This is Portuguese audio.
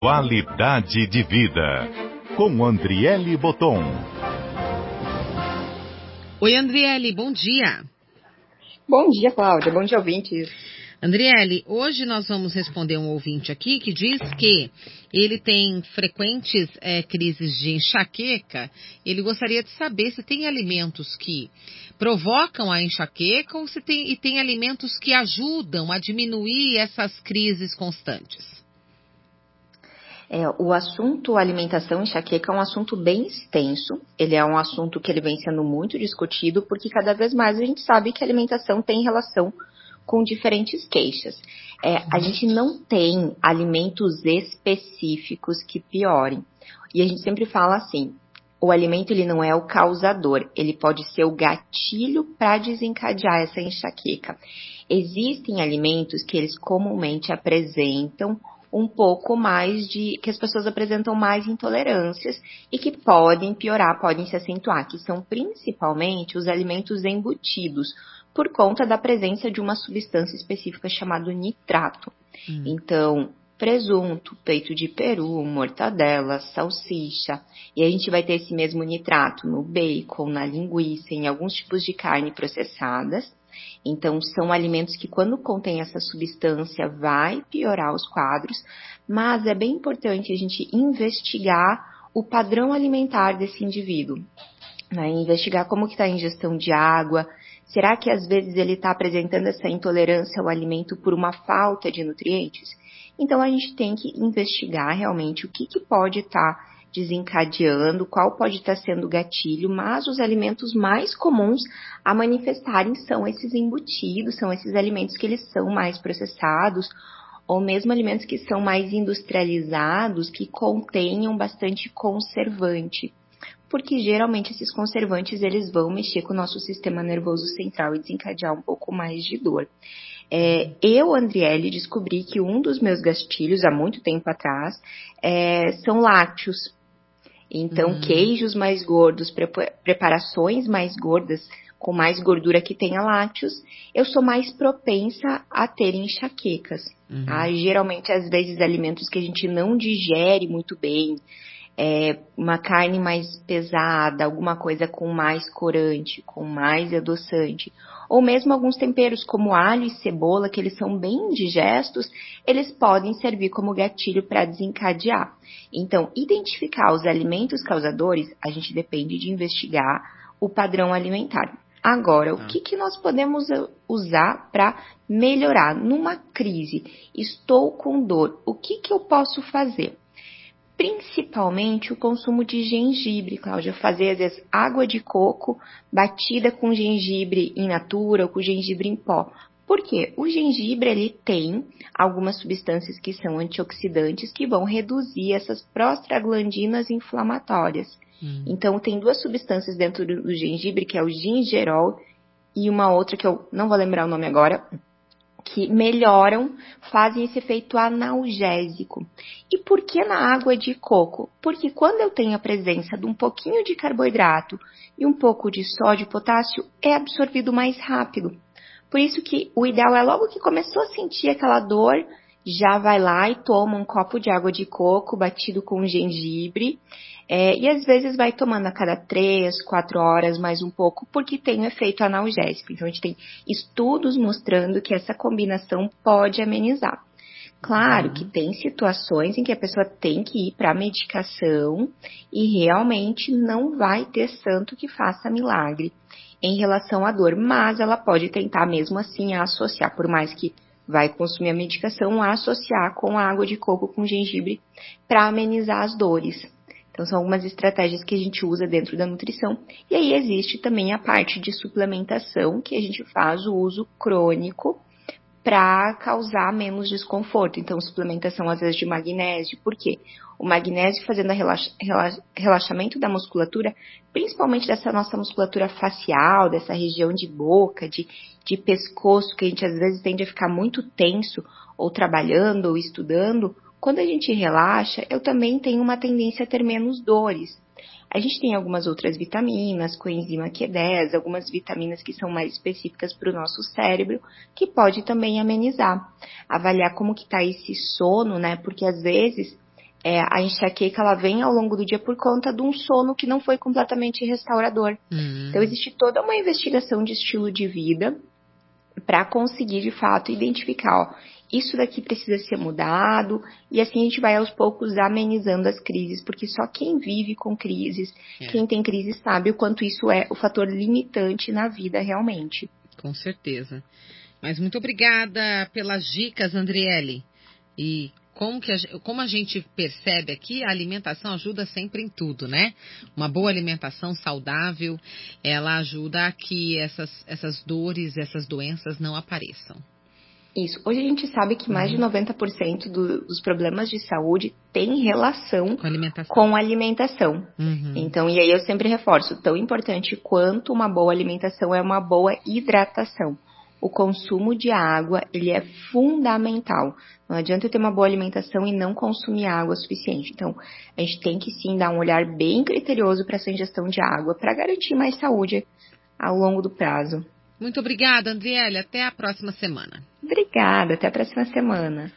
Qualidade de vida, com Andriele Boton. Oi, Andriele, bom dia. Bom dia, Cláudia. Bom dia, ouvintes. Andriele, hoje nós vamos responder um ouvinte aqui que diz que ele tem frequentes é, crises de enxaqueca. Ele gostaria de saber se tem alimentos que provocam a enxaqueca ou se tem, e tem alimentos que ajudam a diminuir essas crises constantes. É, o assunto alimentação e enxaqueca é um assunto bem extenso. Ele é um assunto que ele vem sendo muito discutido porque cada vez mais a gente sabe que a alimentação tem relação com diferentes queixas. É, a gente não tem alimentos específicos que piorem. E a gente sempre fala assim, o alimento ele não é o causador, ele pode ser o gatilho para desencadear essa enxaqueca. Existem alimentos que eles comumente apresentam um pouco mais de que as pessoas apresentam mais intolerâncias e que podem piorar, podem se acentuar, que são principalmente os alimentos embutidos, por conta da presença de uma substância específica chamada nitrato. Hum. Então, presunto, peito de peru, mortadela, salsicha, e a gente vai ter esse mesmo nitrato no bacon, na linguiça, em alguns tipos de carne processadas. Então, são alimentos que, quando contém essa substância, vai piorar os quadros, mas é bem importante a gente investigar o padrão alimentar desse indivíduo. Né? Investigar como que está a ingestão de água, será que às vezes ele está apresentando essa intolerância ao alimento por uma falta de nutrientes? Então, a gente tem que investigar realmente o que, que pode estar tá desencadeando, qual pode estar sendo o gatilho, mas os alimentos mais comuns a manifestarem são esses embutidos, são esses alimentos que eles são mais processados, ou mesmo alimentos que são mais industrializados, que contenham bastante conservante. Porque geralmente esses conservantes eles vão mexer com o nosso sistema nervoso central e desencadear um pouco mais de dor. É, eu, Andriele, descobri que um dos meus gastilhos, há muito tempo atrás, é, são lácteos. Então, uhum. queijos mais gordos, preparações mais gordas, com mais gordura que tenha lácteos, eu sou mais propensa a ter enxaquecas. Uhum. Tá? Geralmente, às vezes, alimentos que a gente não digere muito bem, é, uma carne mais pesada, alguma coisa com mais corante, com mais adoçante, ou mesmo alguns temperos como alho e cebola, que eles são bem digestos, eles podem servir como gatilho para desencadear. Então, identificar os alimentos causadores, a gente depende de investigar o padrão alimentar. Agora, o ah. que, que nós podemos usar para melhorar? Numa crise, estou com dor, o que, que eu posso fazer? Principalmente o consumo de gengibre, Cláudia. Fazer, às vezes, água de coco batida com gengibre in natura ou com gengibre em pó. Por quê? O gengibre ele tem algumas substâncias que são antioxidantes que vão reduzir essas prostaglandinas inflamatórias. Hum. Então, tem duas substâncias dentro do gengibre, que é o gingerol e uma outra que eu não vou lembrar o nome agora, que melhoram, fazem esse efeito analgésico. E por que na água de coco? Porque quando eu tenho a presença de um pouquinho de carboidrato e um pouco de sódio e potássio, é absorvido mais rápido. Por isso que o ideal é logo que começou a sentir aquela dor, já vai lá e toma um copo de água de coco batido com gengibre. É, e às vezes vai tomando a cada três, quatro horas, mais um pouco, porque tem um efeito analgésico. Então a gente tem estudos mostrando que essa combinação pode amenizar. Claro que tem situações em que a pessoa tem que ir para a medicação e realmente não vai ter santo que faça milagre em relação à dor, mas ela pode tentar mesmo assim associar, por mais que vai consumir a medicação, associar com a água de coco com gengibre para amenizar as dores. Então, são algumas estratégias que a gente usa dentro da nutrição. E aí existe também a parte de suplementação, que a gente faz o uso crônico para causar menos desconforto. Então, suplementação às vezes de magnésio. Por quê? O magnésio fazendo o relaxa, relaxamento da musculatura, principalmente dessa nossa musculatura facial, dessa região de boca, de, de pescoço, que a gente às vezes tende a ficar muito tenso, ou trabalhando, ou estudando, quando a gente relaxa, eu também tenho uma tendência a ter menos dores. A gente tem algumas outras vitaminas, coenzima Q10, algumas vitaminas que são mais específicas para o nosso cérebro, que pode também amenizar. Avaliar como que está esse sono, né? Porque às vezes é, a enxaqueca ela vem ao longo do dia por conta de um sono que não foi completamente restaurador. Uhum. Então existe toda uma investigação de estilo de vida para conseguir de fato identificar, ó, isso daqui precisa ser mudado e assim a gente vai aos poucos amenizando as crises, porque só quem vive com crises, É. quem tem crise sabe o quanto isso é o fator limitante na vida realmente. Com certeza. Mas muito obrigada pelas dicas, Andriele. E como, que a, como a gente percebe aqui, a alimentação ajuda sempre em tudo, né? Uma boa alimentação saudável, ela ajuda a que essas, essas dores, essas doenças não apareçam. Isso. Hoje a gente sabe que mais de 90% do- dos problemas de saúde têm relação Com a alimentação. com alimentação. Uhum. Então, e aí eu sempre reforço, tão importante quanto uma boa alimentação é uma boa hidratação. O consumo de água, ele é fundamental. Não adianta eu ter uma boa alimentação e não consumir água suficiente. Então, a gente tem que sim dar um olhar bem criterioso para essa ingestão de água, para garantir mais saúde ao longo do prazo. Muito obrigada, Andriele. Até a próxima semana. Obrigada, até a próxima semana.